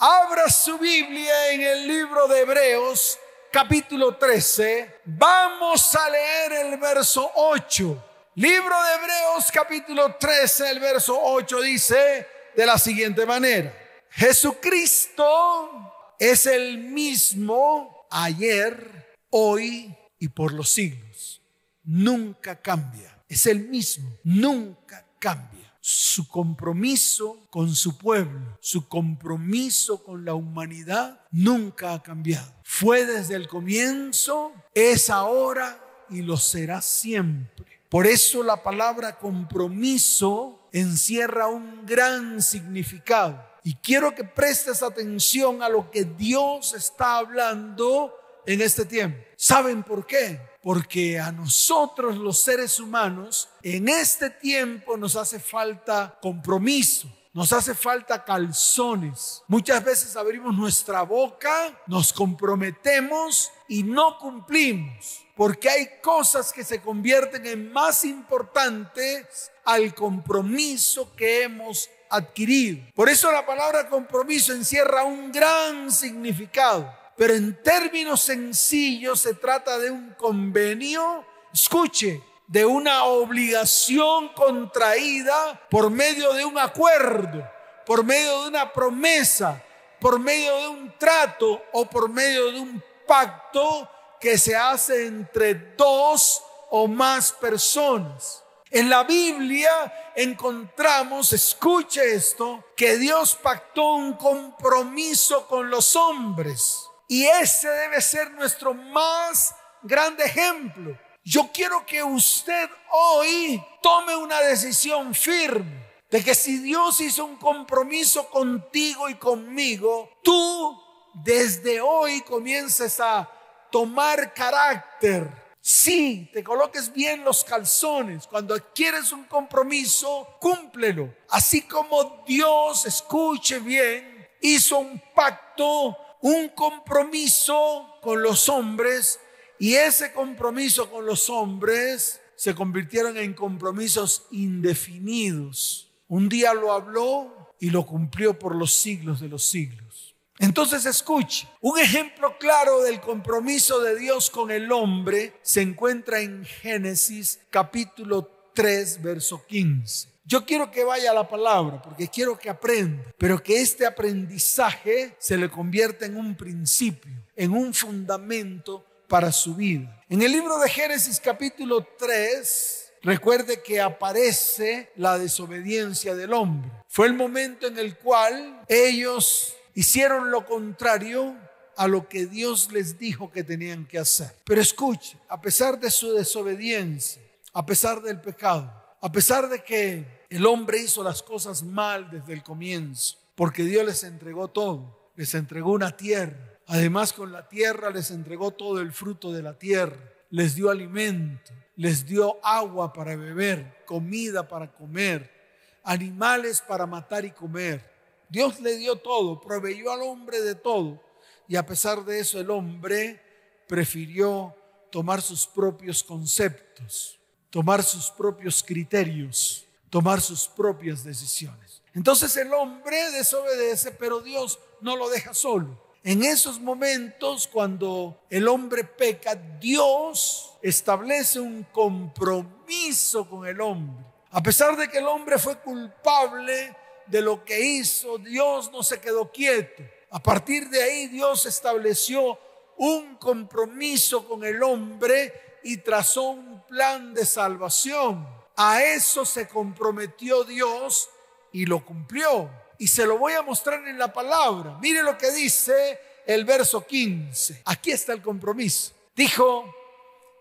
Abra su Biblia en el libro de Hebreos capítulo 13. Vamos a leer el verso 8. Libro de Hebreos capítulo 13, el verso 8 dice de la siguiente manera. Jesucristo es el mismo ayer, hoy y por los siglos. Nunca cambia. Es el mismo. Nunca cambia su compromiso con su pueblo, su compromiso con la humanidad nunca ha cambiado. Fue desde el comienzo, es ahora y lo será siempre. Por eso la palabra compromiso encierra un gran significado. Y quiero que prestes atención a lo que Dios está hablando en este tiempo. ¿Saben por qué? Porque a nosotros los seres humanos en este tiempo nos hace falta compromiso. Nos hace falta calzones. Muchas veces abrimos nuestra boca, nos comprometemos y no cumplimos. Porque hay cosas que se convierten en más importantes al compromiso que hemos adquirido. Por eso la palabra compromiso encierra un gran significado. Pero en términos sencillos se trata de un convenio, escuche, de una obligación contraída por medio de un acuerdo, por medio de una promesa, por medio de un trato o por medio de un pacto que se hace entre dos o más personas. En la Biblia encontramos, escuche esto, que Dios pactó un compromiso con los hombres. Y ese debe ser nuestro más grande ejemplo. Yo quiero que usted hoy tome una decisión firme de que si Dios hizo un compromiso contigo y conmigo, tú desde hoy comiences a tomar carácter. Sí, te coloques bien los calzones. Cuando adquieres un compromiso, cúmplelo. Así como Dios, escuche bien, hizo un pacto un compromiso con los hombres y ese compromiso con los hombres se convirtieron en compromisos indefinidos. Un día lo habló y lo cumplió por los siglos de los siglos. Entonces escuche, un ejemplo claro del compromiso de Dios con el hombre se encuentra en Génesis capítulo 3, verso 15. Yo quiero que vaya a la palabra porque quiero que aprenda, pero que este aprendizaje se le convierta en un principio, en un fundamento para su vida. En el libro de Génesis capítulo 3, recuerde que aparece la desobediencia del hombre. Fue el momento en el cual ellos hicieron lo contrario a lo que Dios les dijo que tenían que hacer. Pero escuche, a pesar de su desobediencia, a pesar del pecado, a pesar de que el hombre hizo las cosas mal desde el comienzo, porque Dios les entregó todo. Les entregó una tierra. Además con la tierra les entregó todo el fruto de la tierra. Les dio alimento, les dio agua para beber, comida para comer, animales para matar y comer. Dios le dio todo, proveyó al hombre de todo. Y a pesar de eso el hombre prefirió tomar sus propios conceptos, tomar sus propios criterios tomar sus propias decisiones. Entonces el hombre desobedece, pero Dios no lo deja solo. En esos momentos, cuando el hombre peca, Dios establece un compromiso con el hombre. A pesar de que el hombre fue culpable de lo que hizo, Dios no se quedó quieto. A partir de ahí, Dios estableció un compromiso con el hombre y trazó un plan de salvación. A eso se comprometió Dios y lo cumplió. Y se lo voy a mostrar en la palabra. Mire lo que dice el verso 15. Aquí está el compromiso. Dijo,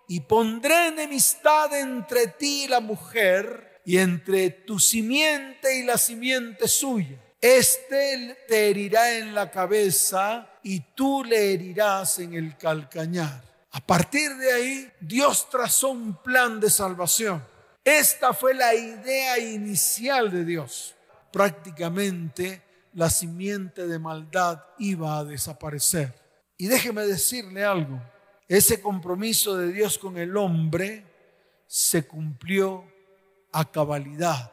y pondré enemistad entre ti y la mujer, y entre tu simiente y la simiente suya. Este te herirá en la cabeza y tú le herirás en el calcañar. A partir de ahí, Dios trazó un plan de salvación. Esta fue la idea inicial de Dios. Prácticamente la simiente de maldad iba a desaparecer. Y déjeme decirle algo, ese compromiso de Dios con el hombre se cumplió a cabalidad,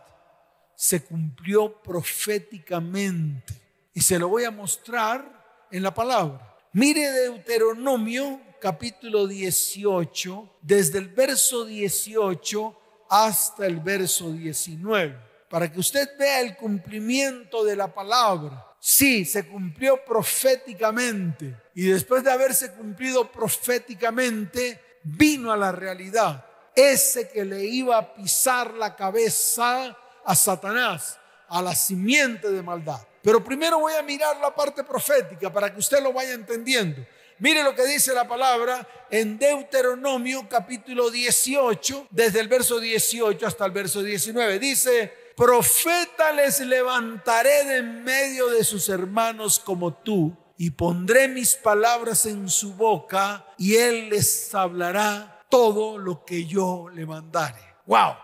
se cumplió proféticamente. Y se lo voy a mostrar en la palabra. Mire Deuteronomio capítulo 18, desde el verso 18 hasta el verso 19, para que usted vea el cumplimiento de la palabra. Sí, se cumplió proféticamente y después de haberse cumplido proféticamente, vino a la realidad. Ese que le iba a pisar la cabeza a Satanás, a la simiente de maldad. Pero primero voy a mirar la parte profética para que usted lo vaya entendiendo. Mire lo que dice la palabra en Deuteronomio capítulo 18, desde el verso 18 hasta el verso 19. Dice, profeta les levantaré de en medio de sus hermanos como tú, y pondré mis palabras en su boca, y él les hablará todo lo que yo le mandare. ¡Wow!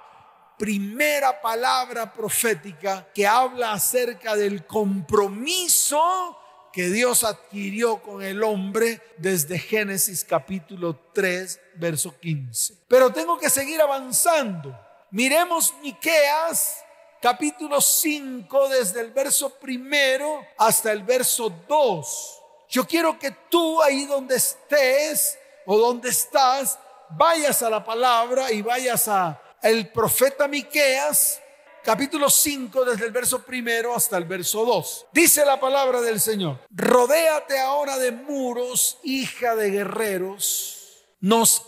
primera palabra profética que habla acerca del compromiso que Dios adquirió con el hombre desde Génesis capítulo 3, verso 15. Pero tengo que seguir avanzando. Miremos Miqueas capítulo 5 desde el verso primero hasta el verso 2. Yo quiero que tú ahí donde estés o donde estás vayas a la palabra y vayas a el profeta Miqueas, capítulo 5, desde el verso primero hasta el verso 2. Dice la palabra del Señor: Rodéate ahora de muros, hija de guerreros. Nos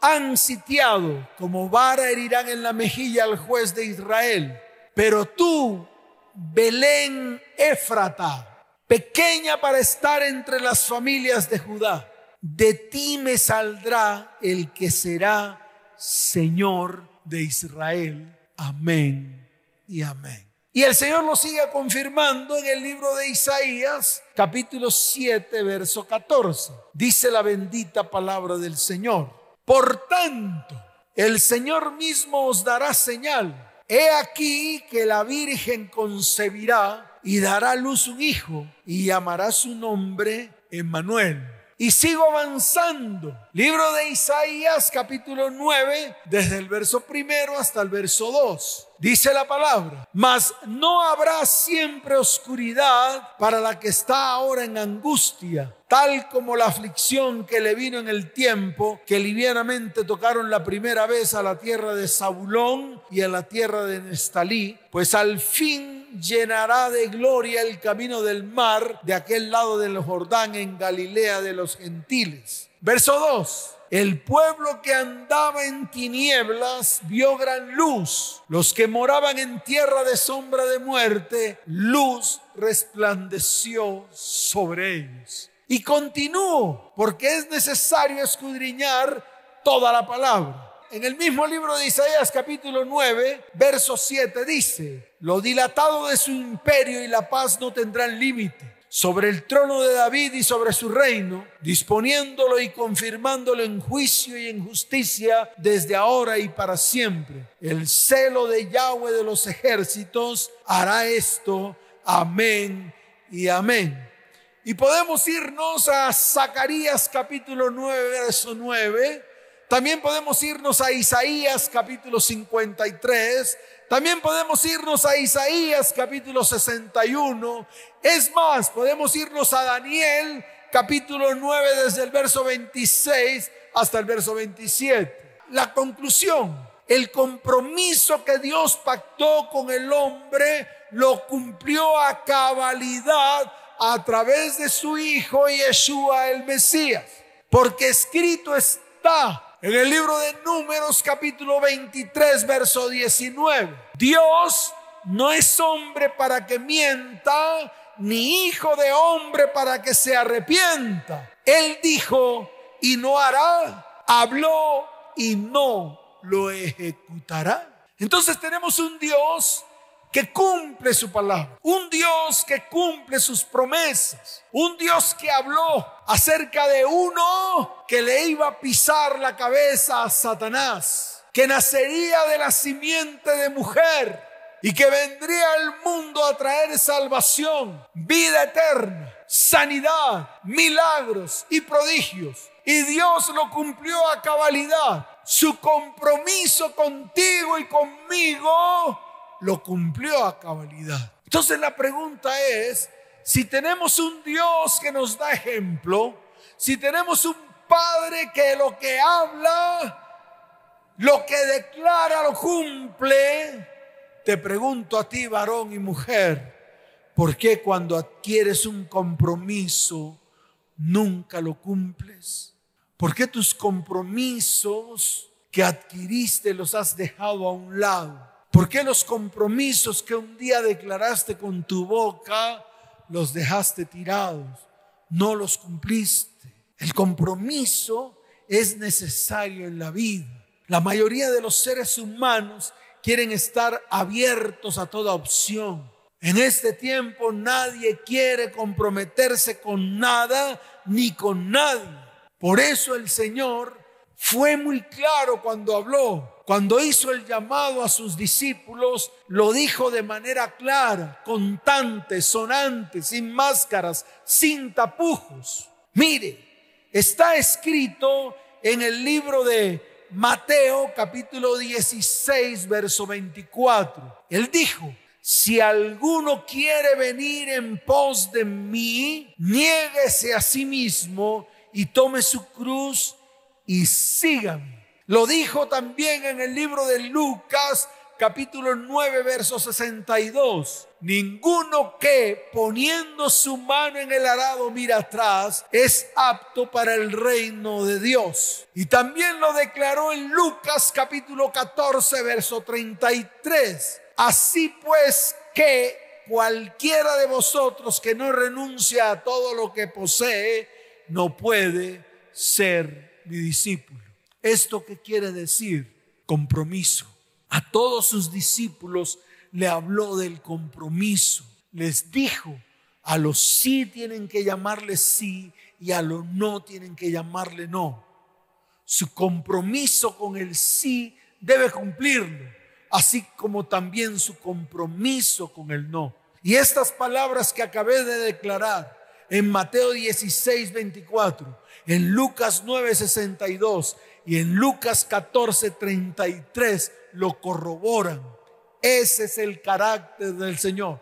han sitiado, como vara herirán en la mejilla al juez de Israel. Pero tú, Belén Éfrata, pequeña para estar entre las familias de Judá, de ti me saldrá el que será Señor de Israel. Amén y amén. Y el Señor lo sigue confirmando en el libro de Isaías, capítulo 7, verso 14. Dice la bendita palabra del Señor. Por tanto, el Señor mismo os dará señal. He aquí que la Virgen concebirá y dará a luz un hijo y llamará su nombre Emmanuel y sigo avanzando. Libro de Isaías capítulo 9, desde el verso primero hasta el verso 2. Dice la palabra, mas no habrá siempre oscuridad para la que está ahora en angustia, tal como la aflicción que le vino en el tiempo que livianamente tocaron la primera vez a la tierra de Zabulón y a la tierra de Nestalí, pues al fin llenará de gloria el camino del mar de aquel lado del Jordán en Galilea de los gentiles. Verso 2. El pueblo que andaba en tinieblas vio gran luz. Los que moraban en tierra de sombra de muerte, luz resplandeció sobre ellos. Y continúo, porque es necesario escudriñar toda la palabra. En el mismo libro de Isaías capítulo 9, verso 7 dice, lo dilatado de su imperio y la paz no tendrán límite sobre el trono de David y sobre su reino, disponiéndolo y confirmándolo en juicio y en justicia desde ahora y para siempre. El celo de Yahweh de los ejércitos hará esto. Amén y amén. Y podemos irnos a Zacarías capítulo 9, verso 9. También podemos irnos a Isaías capítulo 53 también podemos irnos a Isaías capítulo 61. Es más, podemos irnos a Daniel capítulo 9 desde el verso 26 hasta el verso 27. La conclusión, el compromiso que Dios pactó con el hombre lo cumplió a cabalidad a través de su Hijo Yeshua el Mesías. Porque escrito está en el libro de Números capítulo 23, verso 19. Dios no es hombre para que mienta, ni hijo de hombre para que se arrepienta. Él dijo y no hará, habló y no lo ejecutará. Entonces tenemos un Dios que cumple su palabra, un Dios que cumple sus promesas, un Dios que habló acerca de uno que le iba a pisar la cabeza a Satanás, que nacería de la simiente de mujer y que vendría al mundo a traer salvación, vida eterna, sanidad, milagros y prodigios. Y Dios lo cumplió a cabalidad. Su compromiso contigo y conmigo lo cumplió a cabalidad. Entonces la pregunta es, si tenemos un Dios que nos da ejemplo, si tenemos un Padre que lo que habla, lo que declara, lo cumple, te pregunto a ti, varón y mujer, ¿por qué cuando adquieres un compromiso nunca lo cumples? ¿Por qué tus compromisos que adquiriste los has dejado a un lado? ¿Por qué los compromisos que un día declaraste con tu boca los dejaste tirados? No los cumpliste. El compromiso es necesario en la vida. La mayoría de los seres humanos quieren estar abiertos a toda opción. En este tiempo nadie quiere comprometerse con nada ni con nadie. Por eso el Señor fue muy claro cuando habló, cuando hizo el llamado a sus discípulos, lo dijo de manera clara, contante, sonante, sin máscaras, sin tapujos. Mire, está escrito en el libro de Mateo capítulo 16, verso 24. Él dijo, si alguno quiere venir en pos de mí, niéguese a sí mismo y tome su cruz y sígame. Lo dijo también en el libro de Lucas capítulo 9, verso 62. Ninguno que poniendo su mano en el arado mira atrás es apto para el reino de Dios. Y también lo declaró en Lucas capítulo 14, verso 33. Así pues que cualquiera de vosotros que no renuncia a todo lo que posee, no puede ser mi discípulo. ¿Esto qué quiere decir? Compromiso. A todos sus discípulos le habló del compromiso. Les dijo, a los sí tienen que llamarle sí y a los no tienen que llamarle no. Su compromiso con el sí debe cumplirlo, así como también su compromiso con el no. Y estas palabras que acabé de declarar en Mateo 16, 24, en Lucas 9, 62 y en Lucas 14, 33 lo corroboran. Ese es el carácter del Señor.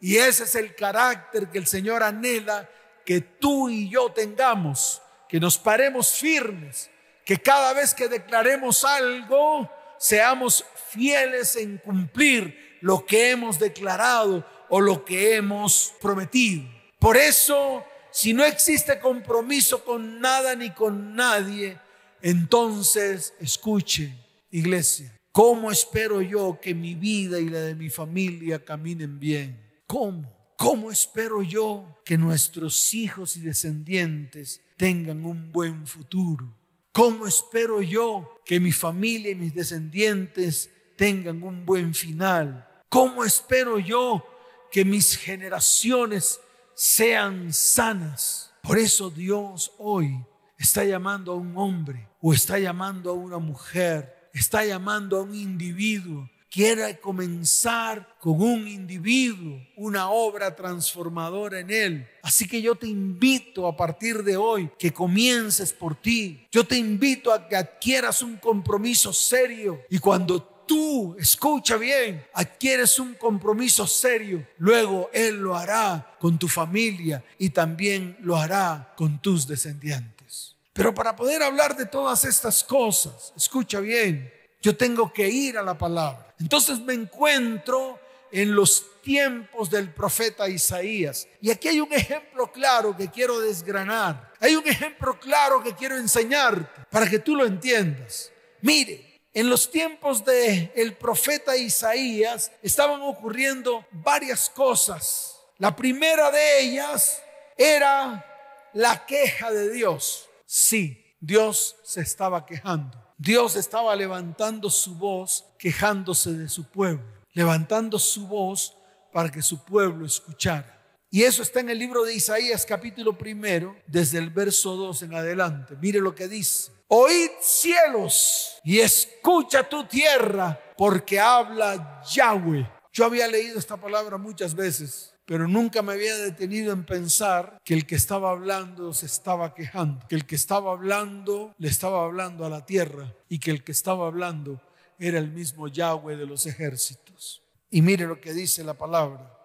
Y ese es el carácter que el Señor anhela que tú y yo tengamos, que nos paremos firmes, que cada vez que declaremos algo, seamos fieles en cumplir lo que hemos declarado o lo que hemos prometido. Por eso, si no existe compromiso con nada ni con nadie, entonces escuche, iglesia, ¿cómo espero yo que mi vida y la de mi familia caminen bien? ¿Cómo? ¿Cómo espero yo que nuestros hijos y descendientes tengan un buen futuro? ¿Cómo espero yo que mi familia y mis descendientes tengan un buen final? ¿Cómo espero yo que mis generaciones sean sanas? Por eso Dios hoy está llamando a un hombre o está llamando a una mujer, está llamando a un individuo quiera comenzar con un individuo, una obra transformadora en él. Así que yo te invito a partir de hoy que comiences por ti. Yo te invito a que adquieras un compromiso serio y cuando tú, escucha bien, adquieres un compromiso serio, luego Él lo hará con tu familia y también lo hará con tus descendientes. Pero para poder hablar de todas estas cosas, escucha bien, yo tengo que ir a la palabra. Entonces me encuentro en los tiempos del profeta Isaías. Y aquí hay un ejemplo claro que quiero desgranar. Hay un ejemplo claro que quiero enseñarte para que tú lo entiendas. Mire, en los tiempos del el profeta Isaías estaban ocurriendo varias cosas. La primera de ellas era la queja de Dios. Sí, Dios se estaba quejando. Dios estaba levantando su voz quejándose de su pueblo, levantando su voz para que su pueblo escuchara. Y eso está en el libro de Isaías capítulo primero, desde el verso 2 en adelante. Mire lo que dice. Oíd cielos y escucha tu tierra, porque habla Yahweh. Yo había leído esta palabra muchas veces pero nunca me había detenido en pensar que el que estaba hablando se estaba quejando, que el que estaba hablando le estaba hablando a la tierra y que el que estaba hablando era el mismo Yahweh de los ejércitos. Y mire lo que dice la palabra,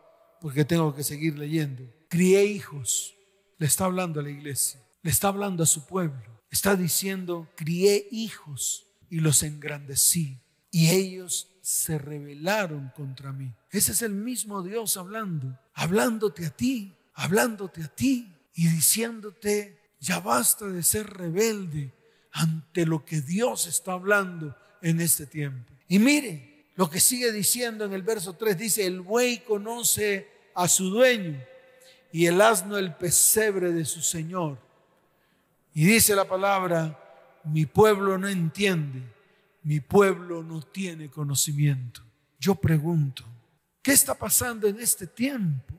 porque tengo que seguir leyendo. crié hijos. Le está hablando a la iglesia, le está hablando a su pueblo. Está diciendo, crié hijos y los engrandecí y ellos se rebelaron contra mí. Ese es el mismo Dios hablando, hablándote a ti, hablándote a ti y diciéndote, ya basta de ser rebelde ante lo que Dios está hablando en este tiempo. Y mire lo que sigue diciendo en el verso 3, dice, el buey conoce a su dueño y el asno el pesebre de su Señor. Y dice la palabra, mi pueblo no entiende, mi pueblo no tiene conocimiento. Yo pregunto, ¿qué está pasando en este tiempo?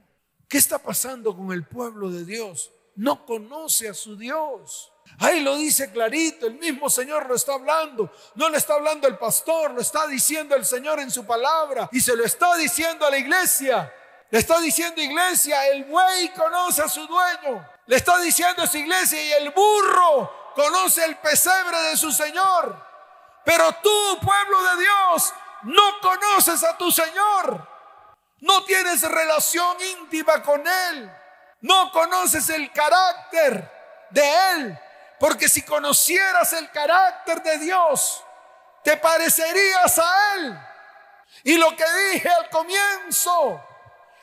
¿Qué está pasando con el pueblo de Dios? No conoce a su Dios. Ahí lo dice clarito, el mismo Señor lo está hablando. No le está hablando el pastor, lo está diciendo el Señor en su palabra y se lo está diciendo a la iglesia. Le está diciendo iglesia, el buey conoce a su dueño. Le está diciendo a iglesia y el burro conoce el pesebre de su Señor. Pero tú, pueblo de Dios, no conoces a tu Señor. No tienes relación íntima con Él. No conoces el carácter de Él. Porque si conocieras el carácter de Dios, te parecerías a Él. Y lo que dije al comienzo,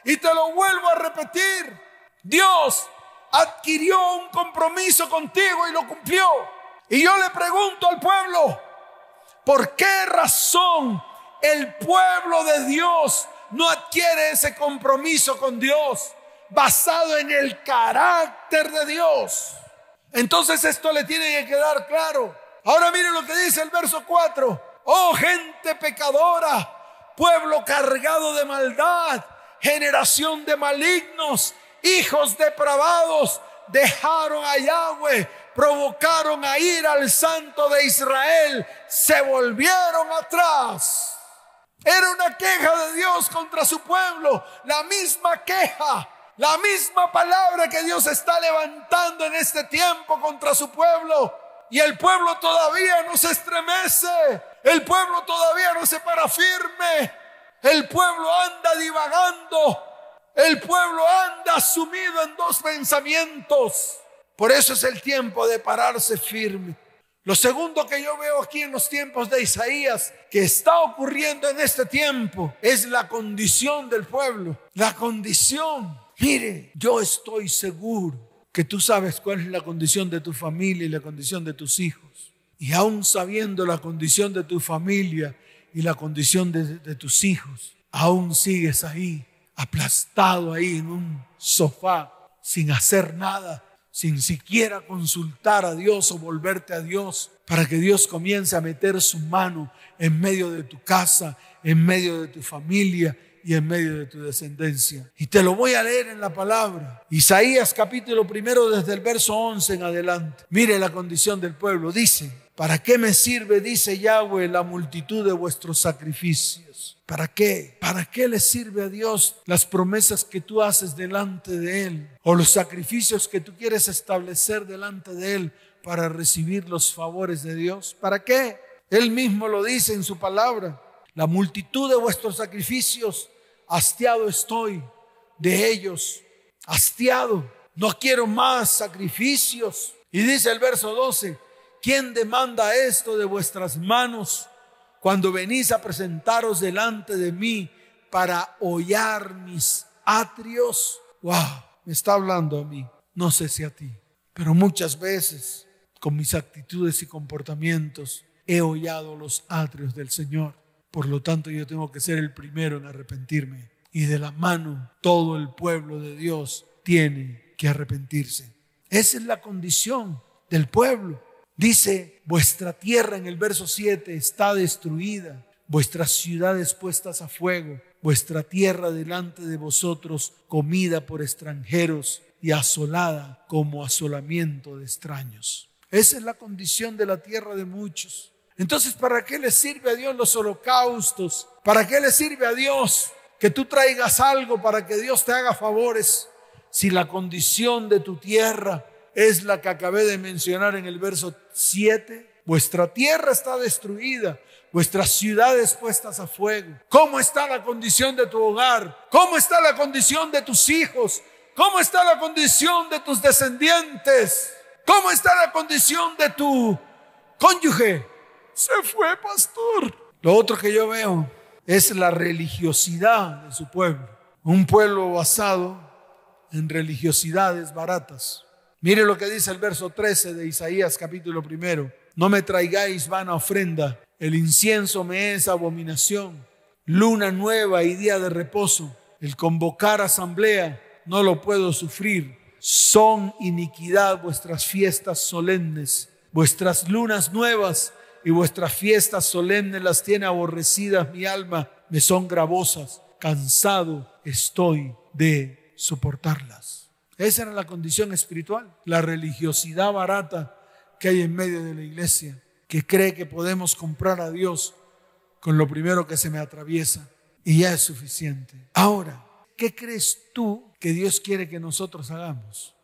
y te lo vuelvo a repetir. Dios adquirió un compromiso contigo y lo cumplió. Y yo le pregunto al pueblo, ¿por qué razón el pueblo de Dios no adquiere ese compromiso con Dios basado en el carácter de Dios? Entonces esto le tiene que quedar claro. Ahora miren lo que dice el verso 4. Oh gente pecadora, pueblo cargado de maldad generación de malignos, hijos depravados, dejaron a Yahweh, provocaron a ir al santo de Israel, se volvieron atrás. Era una queja de Dios contra su pueblo, la misma queja, la misma palabra que Dios está levantando en este tiempo contra su pueblo. Y el pueblo todavía no se estremece, el pueblo todavía no se para firme, el pueblo anda divagando. El pueblo anda sumido en dos pensamientos. Por eso es el tiempo de pararse firme. Lo segundo que yo veo aquí en los tiempos de Isaías, que está ocurriendo en este tiempo, es la condición del pueblo. La condición. Mire, yo estoy seguro que tú sabes cuál es la condición de tu familia y la condición de tus hijos. Y aún sabiendo la condición de tu familia y la condición de, tus hijos, aún sigues ahí, aplastado ahí en un sofá, sin hacer nada, sin siquiera consultar a Dios o volverte a Dios, para que Dios comience a meter su mano en medio de tu casa, en medio de tu familia y en medio de tu descendencia. Y te lo voy a leer en la palabra. Isaías capítulo primero desde el verso 11 en adelante. Mire la condición del pueblo. Dice, ¿Para qué me sirve, dice Yahweh, la multitud de vuestros sacrificios? ¿Para qué? ¿Para qué le sirve a Dios las promesas que tú haces delante de Él? O los sacrificios que tú quieres establecer delante de Él para recibir los favores de Dios? ¿Para qué? Él mismo lo dice en su palabra. La multitud de vuestros sacrificios, hastiado estoy de ellos. Hastiado. No quiero más sacrificios. Y dice el verso 12 ¿quién demanda esto de vuestras manos cuando venís a presentaros delante de mí para hollar mis atrios? Wow, me está hablando a mí, no sé si a ti, pero muchas veces con mis actitudes y comportamientos he hollado los atrios del Señor. Por lo tanto, yo tengo que ser el primero en arrepentirme. Y de la mano todo el pueblo de Dios tiene que arrepentirse. Esa es la condición del pueblo. Dice, vuestra tierra en el verso 7 está destruida, vuestras ciudades puestas a fuego, vuestra tierra delante de vosotros comida por extranjeros y asolada como asolamiento de extraños. Esa es la condición de la tierra de muchos. Entonces, ¿para qué le sirve a Dios los holocaustos? ¿Para qué le sirve a Dios que tú traigas algo para que Dios te haga favores? Si la condición de tu tierra es la que acabé de mencionar en el verso 7. Vuestra tierra está destruida, vuestras ciudades puestas a fuego. ¿Cómo está la condición de tu hogar? ¿Cómo está la condición de tus hijos? ¿Cómo está la condición de tus descendientes? ¿Cómo está la condición de tu cónyuge? Se fue, pastor. Lo otro que yo veo es la religiosidad de su pueblo. Un pueblo basado en religiosidades baratas. Mire lo que dice el verso 13 de Isaías capítulo primero. No me traigáis vana ofrenda, el incienso me es abominación. Luna nueva y día de reposo, el convocar asamblea, no lo puedo sufrir. Son iniquidad vuestras fiestas solemnes, vuestras lunas nuevas y vuestras fiestas solemnes las tiene aborrecidas mi alma, me son gravosas, cansado estoy de soportarlas. Esa era la condición espiritual, la religiosidad barata que hay en medio de la iglesia, que cree que podemos comprar a Dios con lo primero que se me atraviesa y ya es suficiente. Ahora, ¿qué crees tú que Dios quiere que nosotros hagamos?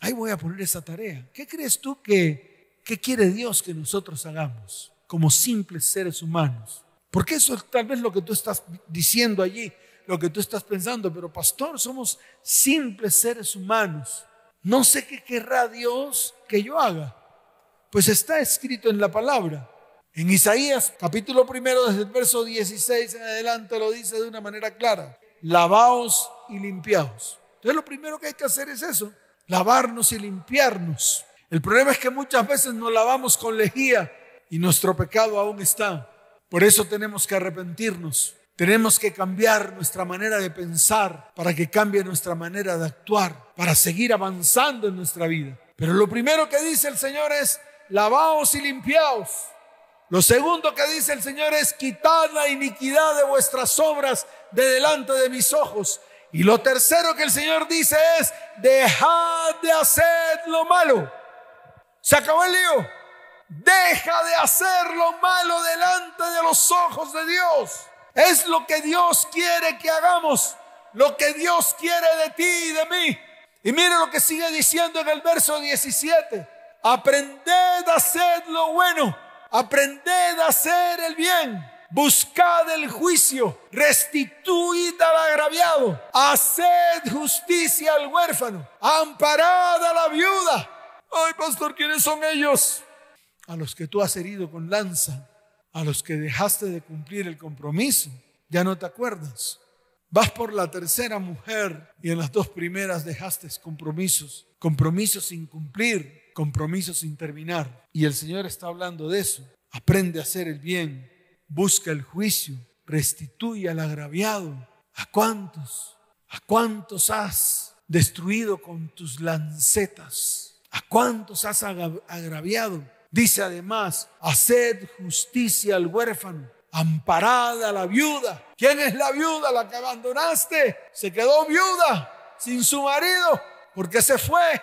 Ahí voy a poner esa tarea. ¿Qué crees tú que, que quiere Dios que nosotros hagamos como simples seres humanos? Porque eso es tal vez lo que tú estás diciendo allí, lo que tú estás pensando, pero pastor, somos simples seres humanos. No sé qué querrá Dios que yo haga. Pues está escrito en la palabra. En Isaías capítulo primero, desde el verso 16 en adelante, lo dice de una manera clara. Lavaos y limpiaos. Entonces lo primero que hay que hacer es eso, lavarnos y limpiarnos. El problema es que muchas veces nos lavamos con lejía y nuestro pecado aún está. Por eso tenemos que arrepentirnos. Tenemos que cambiar nuestra manera de pensar para que cambie nuestra manera de actuar, para seguir avanzando en nuestra vida. Pero lo primero que dice el Señor es, lavaos y limpiaos. Lo segundo que dice el Señor es quitad la iniquidad de vuestras obras de delante de mis ojos. Y lo tercero que el Señor dice es dejad de hacer lo malo. Se acabó el lío. Deja de hacer lo malo delante de los ojos de Dios. Es lo que Dios quiere que hagamos. Lo que Dios quiere de ti y de mí. Y mire lo que sigue diciendo en el verso 17. Aprended a hacer lo bueno. Aprended a hacer el bien. Buscad el juicio. Restituid al agraviado. Haced justicia al huérfano. Amparad a la viuda. Ay, pastor, ¿quiénes son ellos? A los que tú has herido con lanza. A los que dejaste de cumplir el compromiso. Ya no te acuerdas. Vas por la tercera mujer y en las dos primeras dejaste compromisos. Compromisos sin cumplir compromiso sin terminar. Y el Señor está hablando de eso. Aprende a hacer el bien, busca el juicio, restituye al agraviado. ¿A cuántos? ¿A cuántos has destruido con tus lancetas? ¿A cuántos has agraviado? Dice además, haced justicia al huérfano, amparada a la viuda. ¿Quién es la viuda? La que abandonaste. Se quedó viuda sin su marido porque se fue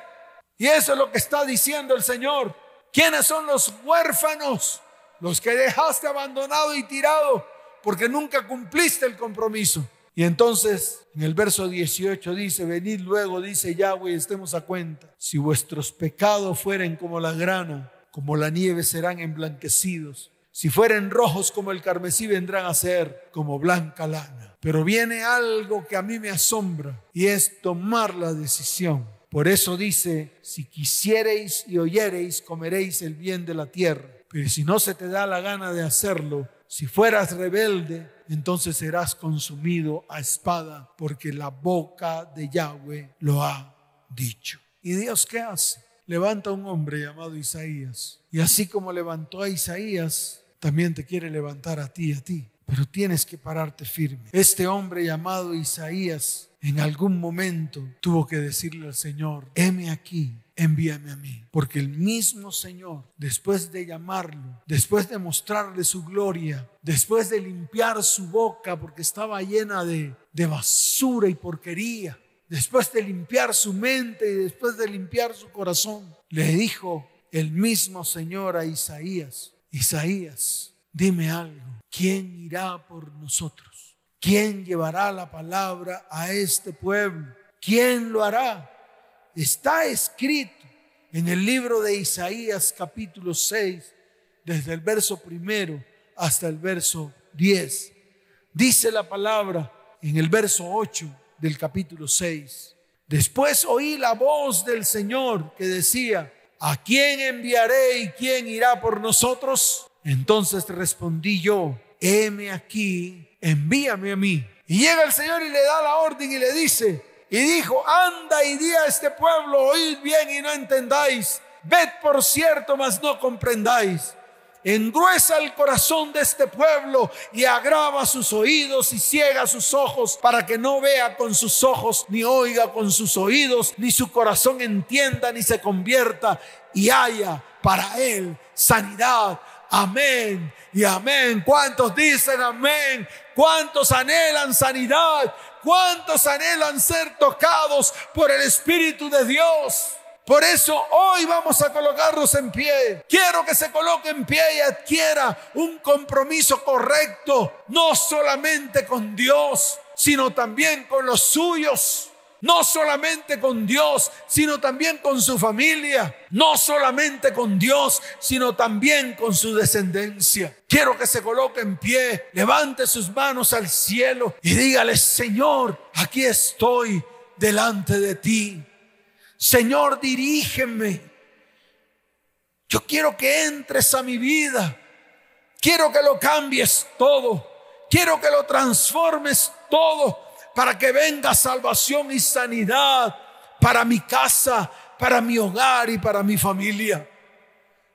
y eso es lo que está diciendo el Señor. ¿Quiénes son los huérfanos? Los que dejaste abandonado y tirado porque nunca cumpliste el compromiso. Y entonces en el verso 18 dice, venid luego, dice Yahweh, estemos a cuenta. Si vuestros pecados fueren como la grana, como la nieve serán emblanquecidos. Si fueren rojos como el carmesí, vendrán a ser como blanca lana. Pero viene algo que a mí me asombra y es tomar la decisión por eso dice, si quisiereis y oyereis, comeréis el bien de la tierra. Pero si no se te da la gana de hacerlo, si fueras rebelde, entonces serás consumido a espada, porque la boca de Yahweh lo ha dicho. ¿Y Dios qué hace? Levanta a un hombre llamado Isaías. Y así como levantó a Isaías, también te quiere levantar a ti, a ti. Pero tienes que pararte firme. Este hombre llamado Isaías en algún momento tuvo que decirle al Señor, heme aquí, envíame a mí. Porque el mismo Señor, después de llamarlo, después de mostrarle su gloria, después de limpiar su boca porque estaba llena de, de basura y porquería, después de limpiar su mente y después de limpiar su corazón, le dijo el mismo Señor a Isaías, Isaías, dime algo, ¿quién irá por nosotros? ¿Quién llevará la palabra a este pueblo? ¿Quién lo hará? Está escrito en el libro de Isaías capítulo 6, desde el verso primero hasta el verso 10. Dice la palabra en el verso 8 del capítulo 6. Después oí la voz del Señor que decía, ¿a quién enviaré y quién irá por nosotros? Entonces respondí yo, heme aquí, envíame a mí. Y llega el Señor y le da la orden y le dice, y dijo, anda y di a este pueblo, oíd bien y no entendáis, ved por cierto, mas no comprendáis. Engruesa el corazón de este pueblo y agrava sus oídos y ciega sus ojos para que no vea con sus ojos, ni oiga con sus oídos, ni su corazón entienda, ni se convierta y haya para él sanidad. Amén y amén. ¿Cuántos dicen amén? ¿Cuántos anhelan sanidad? ¿Cuántos anhelan ser tocados por el Espíritu de Dios? Por eso hoy vamos a colocarnos en pie. Quiero que se coloque en pie y adquiera un compromiso correcto, no solamente con Dios, sino también con los suyos. No solamente con Dios, sino también con su familia. No solamente con Dios, sino también con su descendencia. Quiero que se coloque en pie, levante sus manos al cielo y dígale, Señor, aquí estoy delante de ti. Señor, dirígeme. Yo quiero que entres a mi vida. Quiero que lo cambies todo. Quiero que lo transformes todo para que venga salvación y sanidad para mi casa, para mi hogar y para mi familia.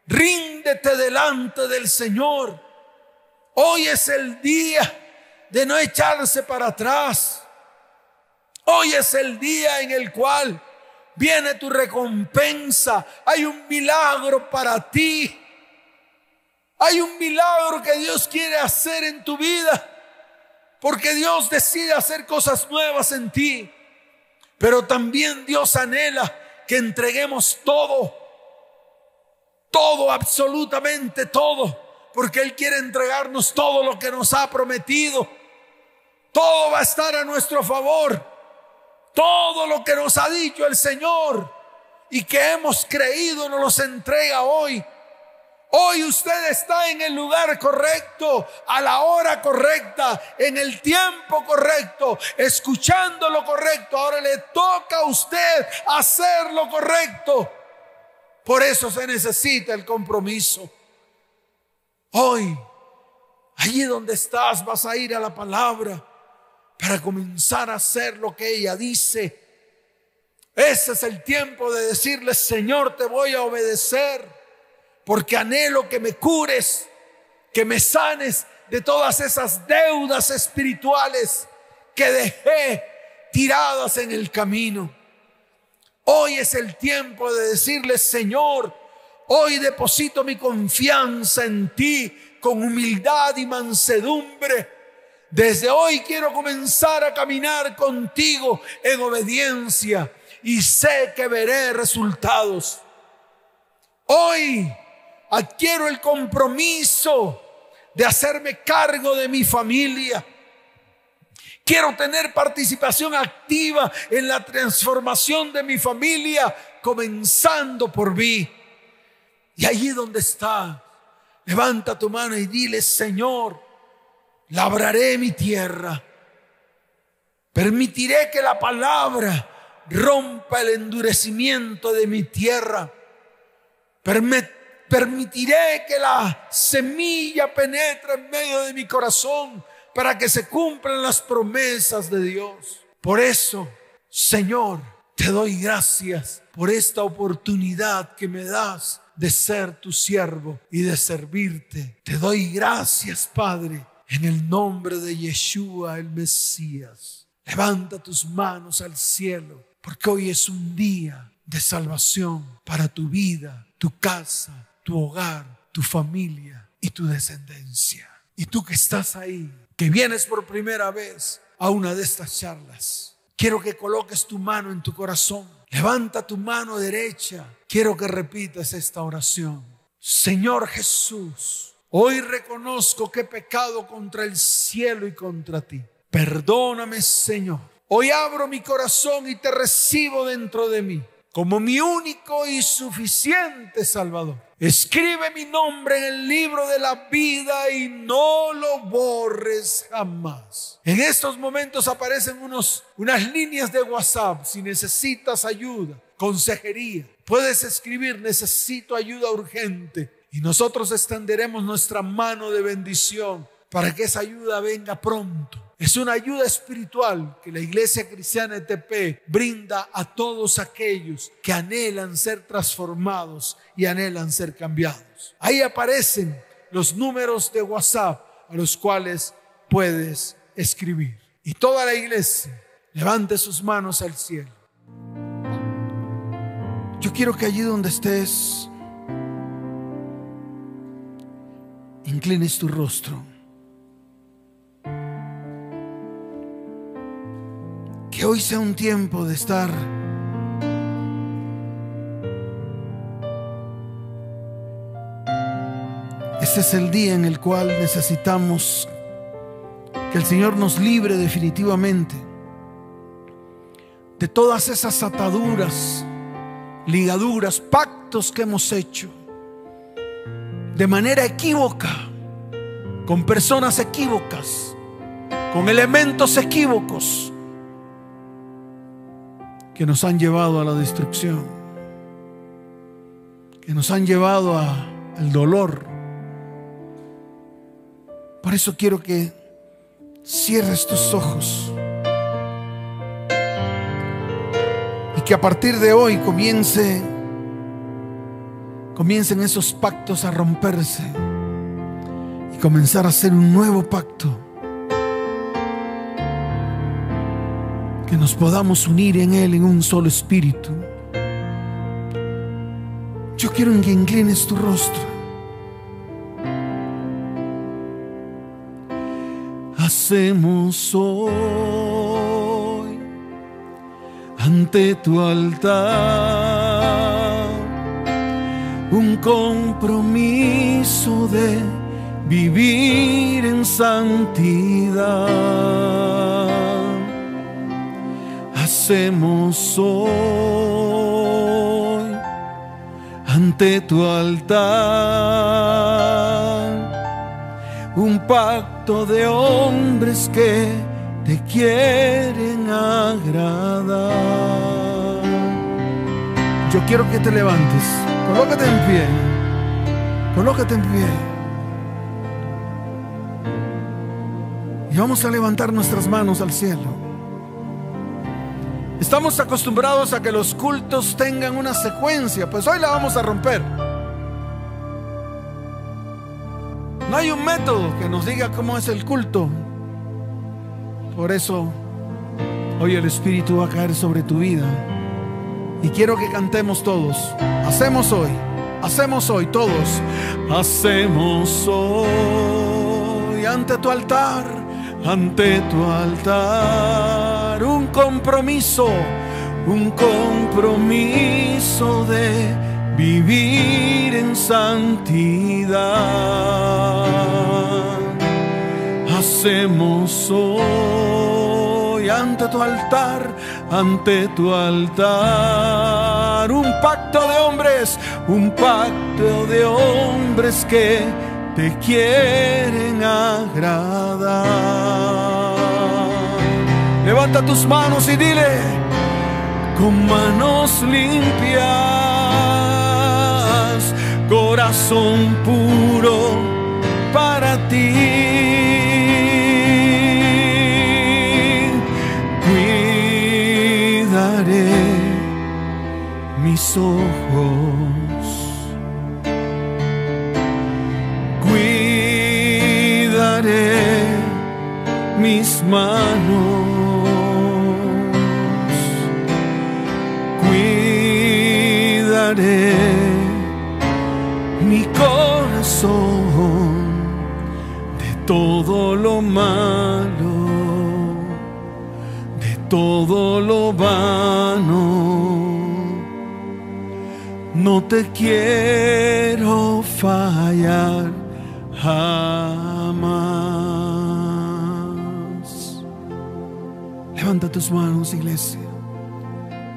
Ríndete delante del Señor. Hoy es el día de no echarse para atrás. Hoy es el día en el cual viene tu recompensa. Hay un milagro para ti. Hay un milagro que Dios quiere hacer en tu vida. Porque Dios decide hacer cosas nuevas en ti. Pero también Dios anhela que entreguemos todo. Todo, absolutamente todo. Porque Él quiere entregarnos todo lo que nos ha prometido. Todo va a estar a nuestro favor todo lo que nos ha dicho el Señor y que hemos creído nos los entrega hoy. Hoy usted está en el lugar correcto, a la hora correcta, en el tiempo correcto, escuchando lo correcto. Ahora le toca a usted hacer lo correcto. Por eso se necesita el compromiso. Hoy, allí donde estás, vas a ir a la palabra para comenzar a hacer lo que ella dice. Ese es el tiempo de decirle, Señor, te voy a obedecer, porque anhelo que me cures, que me sanes de todas esas deudas espirituales que dejé tiradas en el camino. Hoy es el tiempo de decirle, Señor, hoy deposito mi confianza en ti con humildad y mansedumbre desde hoy quiero comenzar a caminar contigo en obediencia y sé que veré resultados. Hoy adquiero el compromiso de hacerme cargo de mi familia. Quiero tener participación activa en la transformación de mi familia, comenzando por mí. Y allí donde está, levanta tu mano y dile, Señor, labraré mi tierra. Permitiré que la palabra rompa el endurecimiento de mi tierra. Permitiré que la semilla penetre en medio de mi corazón para que se cumplan las promesas de Dios. Por eso, Señor, te doy gracias por esta oportunidad que me das de ser tu siervo y de servirte. Te doy gracias, Padre en el nombre de Yeshua el Mesías. Levanta tus manos al cielo, porque hoy es un día de salvación para tu vida, tu casa, tu hogar, tu familia y tu descendencia. Y tú que estás ahí, que vienes por primera vez a una de estas charlas, quiero que coloques tu mano en tu corazón. Levanta tu mano derecha. Quiero que repitas esta oración. Señor Jesús, Hoy reconozco que he pecado contra el cielo y contra ti. Perdóname, Señor. Hoy abro mi corazón y te recibo dentro de mí como mi único y suficiente Salvador. Escribe mi nombre en el libro de la vida y no lo borres jamás. En estos momentos aparecen unos, unas líneas de WhatsApp. Si necesitas ayuda, consejería, puedes escribir, necesito ayuda urgente. Y nosotros extenderemos nuestra mano de bendición para que esa ayuda venga pronto. Es una ayuda espiritual que la Iglesia Cristiana ETP brinda a todos aquellos que anhelan ser transformados y anhelan ser cambiados. Ahí aparecen los números de WhatsApp a los cuales puedes escribir. Y toda la iglesia levante sus manos al cielo. Yo quiero que allí donde estés, inclines tu rostro. Que hoy sea un tiempo de estar Este es el día en el cual necesitamos que el Señor nos libre definitivamente de todas esas ataduras, ligaduras, pactos que hemos hecho de manera equívoca, con personas equívocas, con elementos equívocos que nos han llevado a la destrucción, que nos han llevado al dolor. Por eso quiero que cierres tus ojos y que a partir de hoy comience comiencen esos pactos a romperse y comenzar a hacer un nuevo pacto que nos podamos unir en Él en un solo espíritu. Yo quiero que inclines tu rostro. Hacemos hoy ante tu altar un compromiso de vivir en santidad hacemos hoy ante tu altar un pacto de hombres que te quieren agradar. Yo quiero que te levantes, colócate en pie, colócate en pie. Y vamos a levantar nuestras manos al cielo. Estamos acostumbrados a que los cultos tengan una secuencia, pues hoy la vamos a romper. No hay un método que nos diga cómo es el culto. Por eso hoy el Espíritu va a caer sobre tu vida. Y quiero que cantemos todos. Hacemos hoy, hacemos hoy todos. Hacemos hoy ante tu altar, ante tu altar un compromiso, un compromiso de vivir en santidad. Hacemos hoy ante tu altar, ante tu altar, un pacto de hombres, un pacto de hombres que te quieren agradar. Levanta tus manos y dile, con manos limpias, corazón puro para ti. Cuidaré mis ojos. Cuidaré mis manos. Mi corazón de todo lo malo, de todo lo vano. No te quiero fallar jamás. Levanta tus manos, iglesia.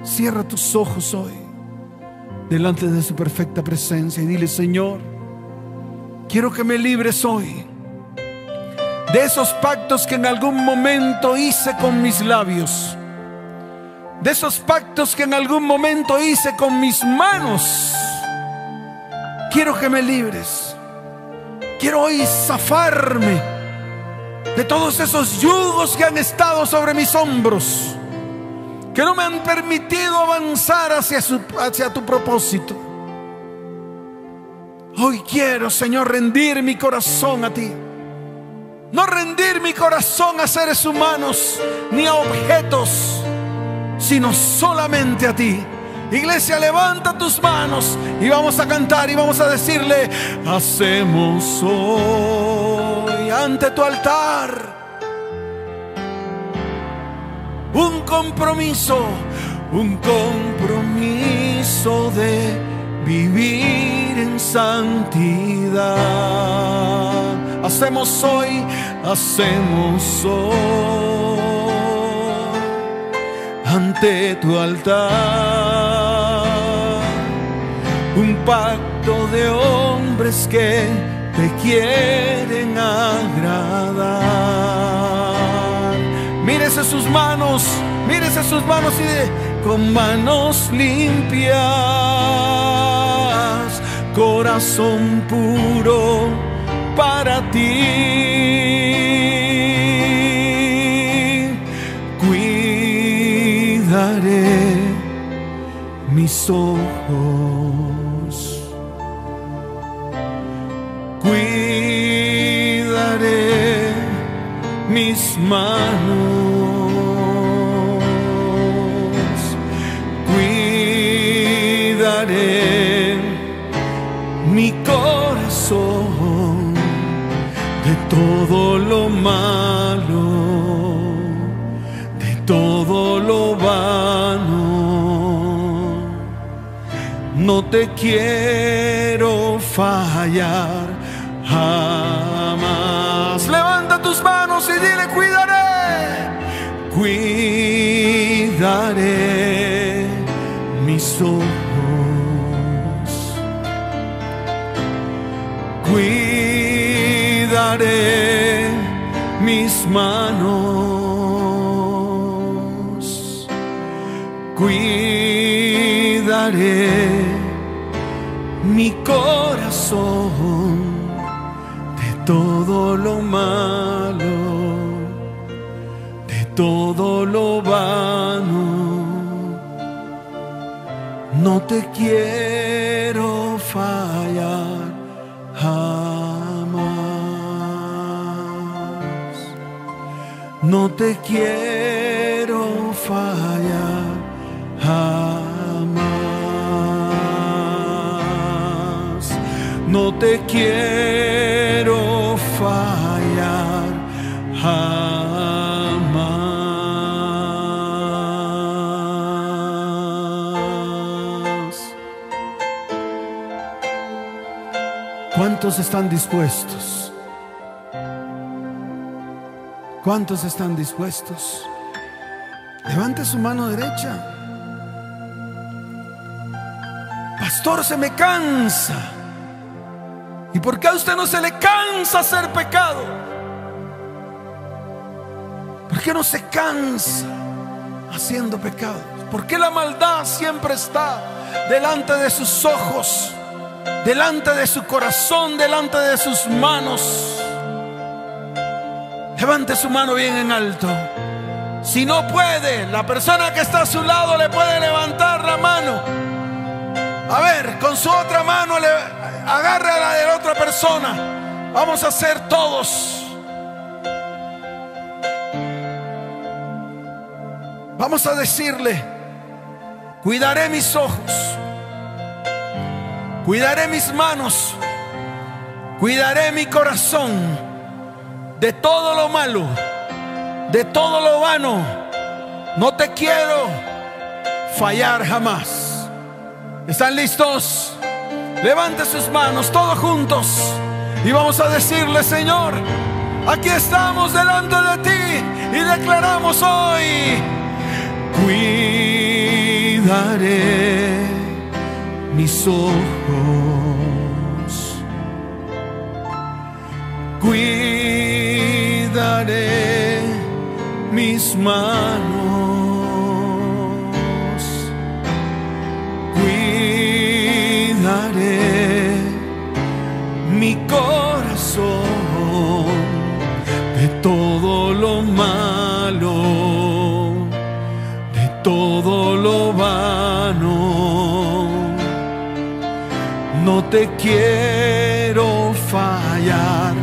Cierra tus ojos hoy. Delante de su perfecta presencia y dile, Señor, quiero que me libres hoy de esos pactos que en algún momento hice con mis labios, de esos pactos que en algún momento hice con mis manos. Quiero que me libres. Quiero hoy zafarme de todos esos yugos que han estado sobre mis hombros, que no me han permitido avanzar hacia, tu propósito. Hoy quiero, Señor, rendir mi corazón a ti. No rendir mi corazón a seres humanos ni a objetos, sino solamente a ti. Iglesia, levanta tus manos y vamos a cantar y vamos a decirle, hacemos hoy ante tu altar un compromiso, un compromiso de vivir en santidad. Hacemos hoy, hacemos hoy ante tu altar un pacto de hombres que te quieren agradar. Sus manos, mírese sus manos y de, con manos limpias, corazón puro para ti. Cuidaré mis ojos. Cuidaré mis manos. De todo lo malo, de todo lo vano. No te quiero fallar jamás. Levanta tus manos y dile, cuidaré, cuidaré mis ojos. Manos. Cuidaré mi corazón de todo lo malo, de todo lo vano. No te quiero fallar No te quiero fallar jamás. No te quiero fallar jamás. ¿Cuántos están dispuestos? ¿Cuántos están dispuestos? Levante su mano derecha. Pastor, se me cansa. ¿Y por qué a usted no se le cansa hacer pecado? ¿Por qué no se cansa haciendo pecado? ¿Por qué la maldad siempre está delante de sus ojos, delante de su corazón, delante de sus manos? Levante su mano bien en alto. Si no puede, la persona que está a su lado le puede levantar la mano. A ver, con su otra mano le agarre a la de la otra persona. Vamos a hacer todos. Vamos a decirle, cuidaré mis ojos, cuidaré mis manos, cuidaré mi corazón de todo lo malo, de todo lo vano. No te quiero fallar jamás. ¿Están listos? Levante sus manos todos juntos y vamos a decirle, Señor, aquí estamos delante de ti y declaramos hoy, cuidaré mis ojos. Cuidaré mis manos. Cuidaré mi corazón de todo lo malo, de todo lo vano. No te quiero fallar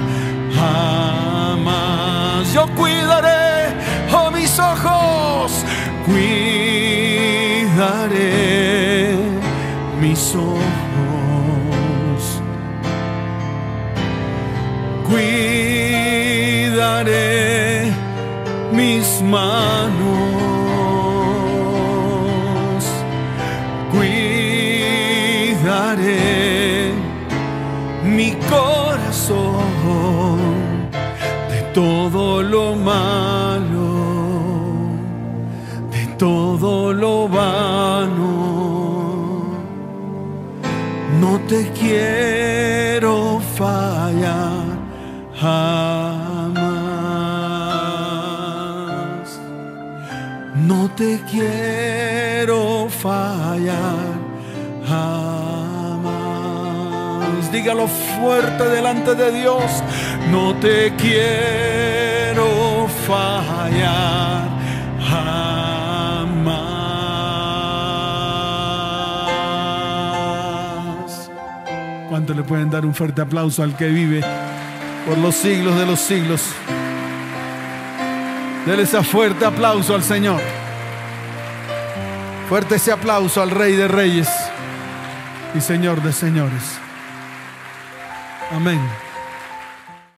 cuidaré mis ojos. Cuidaré mis manos. Cuidaré mi corazón de todo lo malo, No te quiero fallar jamás. No te quiero fallar jamás. Dígalo fuerte delante de Dios. No te quiero fallar ¿Cuánto le pueden dar un fuerte aplauso al que vive por los siglos de los siglos? Dele ese fuerte aplauso al Señor. Fuerte ese aplauso al Rey de Reyes y Señor de Señores. Amén.